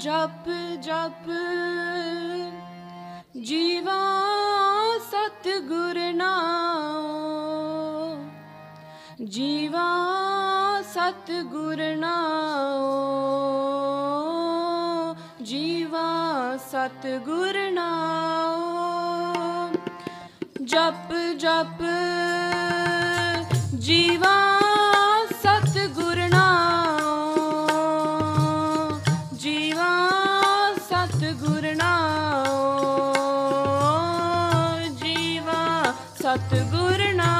ਜਪ ਜਪ। ਜੀਵਾ ਸਤਿਗੁਰ ਨਾਮ ਜੀਵਾ ਸਤਿਗੁਰ ਨਾਮ ਜੀਵਾ ਸਤਿਗੁਰ ਨਾਮ ਜਪ ਜਪ। ਜੀਵਾ ਸਤਿਗੁਰ ਨਾਮ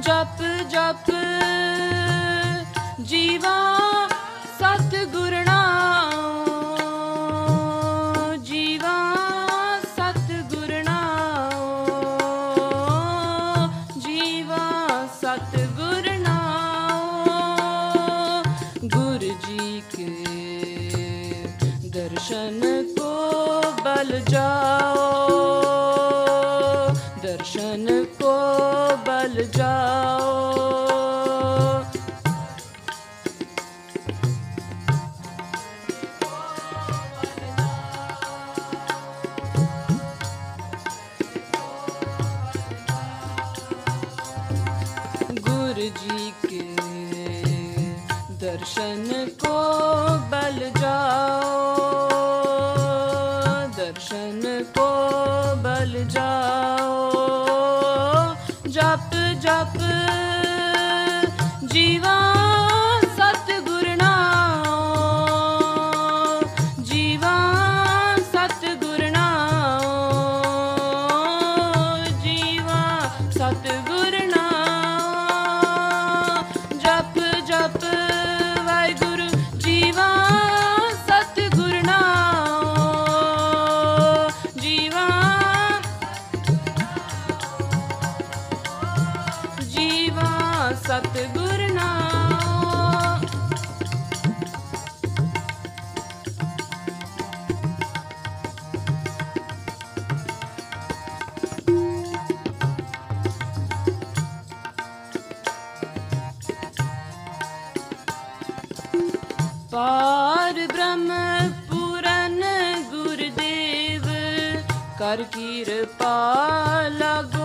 ਜਪ ਜਪ ਜੀਵਾ ਸਤਿਗੁਰ ਨਾਮ ਜੀਵਾ ਸਤਿਗੁਰ ਨਾਮ ਜੀਵਾ ਸਤਿਗੁਰ ਨਾਮ ਗੁਰ ਜੀ ਕੇ ਦਰਸ਼ਨ ਕੋ ਬਲ ਜਾ ਬਲ ਜਾ ਸਤਿਗੁਰ ਨਾਮ। ਪਾਰ ਬ੍ਰਹਮ ਪੂਰਨ ਗੁਰਦੇਵ ਕਰ ਕਿਰਪਾ ਲਾਗੋ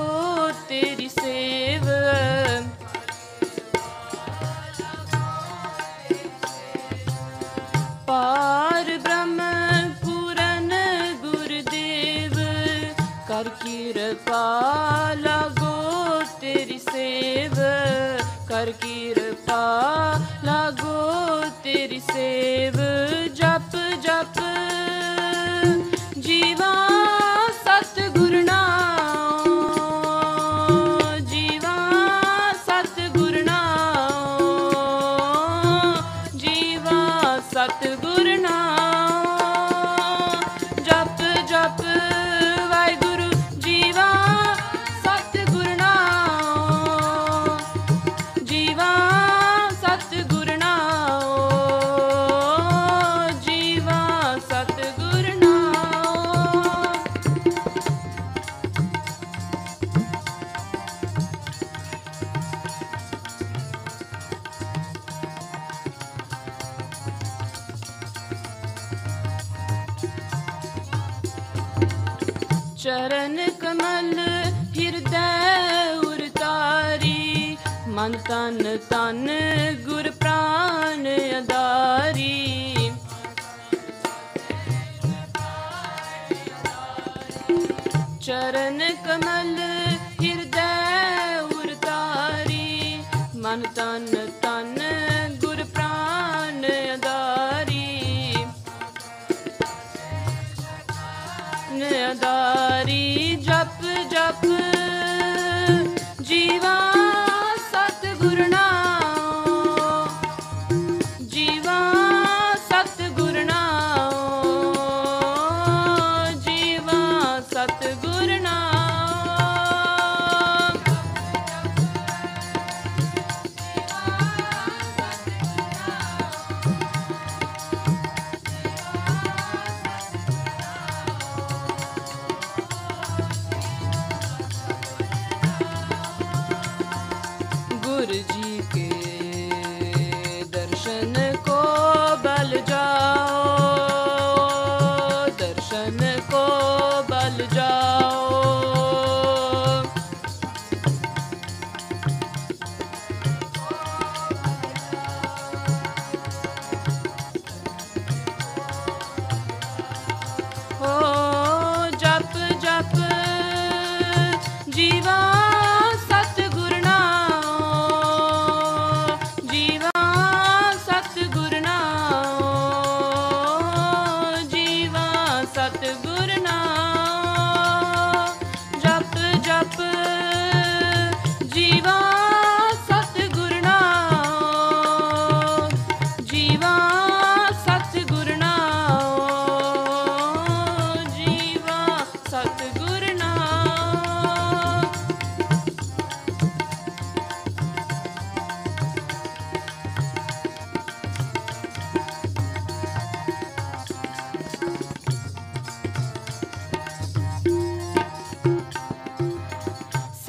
ਚਰਨ ਕਮਲ ਹਿਰਦੈ ਉਰਤਾਰੀ ਮਨ ਤਨ ਤਨ ਗੁਰ ਪ੍ਰਾਨ ਅਦਾਰੀ ਚਰਨ ਕਮਲ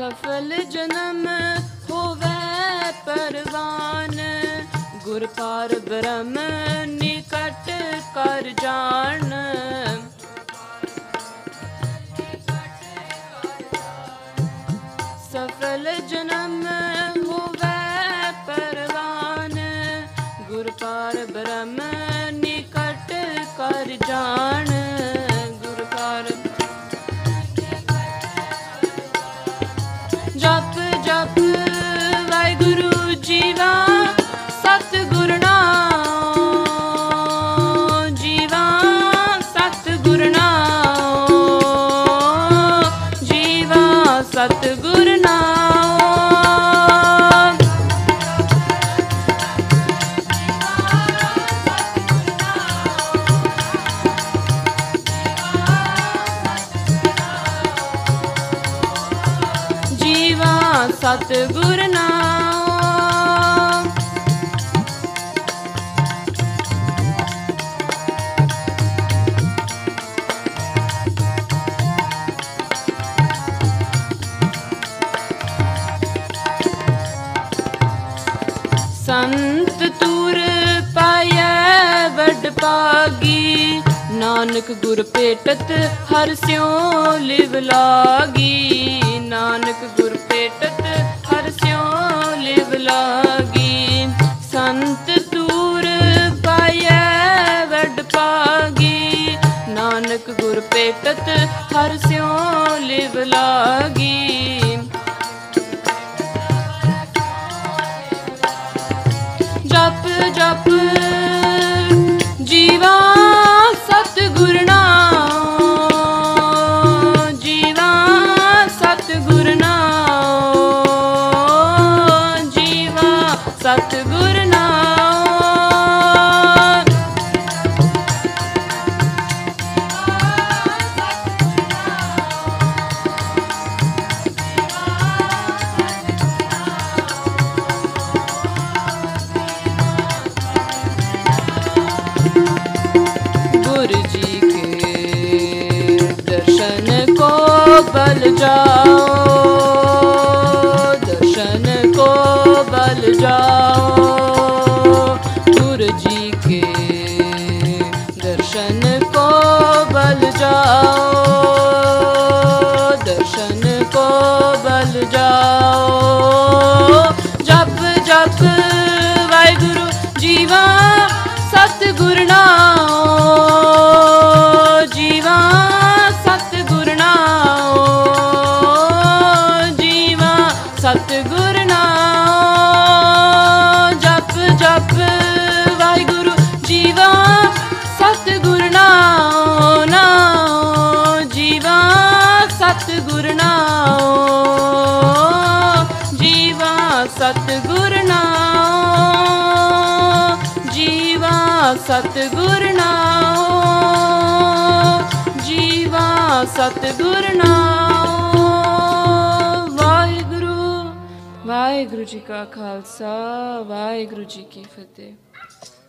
ਸਫਲ ਜਨਮ ਹੋਵੇ ਪਰਵਾਨ ਗੁਰ ਪਾਰ ਬ੍ਰਹਮ ਨਿਕਟ ਕਰ ਜਾਣ। ਸਫਲ ਜਨਮ ਸਤਿਗੁਰ ਨਾਮ। ਸੰਤ ਤੁਰ ਪਾਇਆ ਵੱਡ ਪਾਗੀ ਨਾਨਕ ਗੁਰ ਭੇਟਤ ਹਰ ਸਿਉ ਲਿਵ ਲਾਗੀ। ਨਾਨਕ ਗੁਰ ਭੇਟਤ ਹਰ ਸਿਉ ਲਿਵ ਲਾਗੀ। ਸੰਤ ਤੂਰ ਪਾਇਐ ਵੱਡ ਪਾਗੀ। ਨਾਨਕ ਗੁਰ ਭੇਟਤ ਹਰ ਸਿਉ ਲਿਵ ਲਾਗੀ। ਜਪ ਜਪ गुरु जी के दर्शन को बल जाओ दर्शन को बल जाओ गुरु जी के दर्शन को बल जाओ दर्शन को बल जाओ जप जप वाहगुरु जीवा ਸਤਿਗੁਰ ਨਾਮ ਜੀਵਾ ਸਤਿਗੁਰ ਨਾਮ ਵਾਹਿਗੁਰੂ ਵਾਹਿਗੁਰੂ ਜੀ ਕਾ ਖਾਲਸਾ ਵਾਹਿਗੁਰੂ ਜੀ ਕੀ ਫਤਿਹ।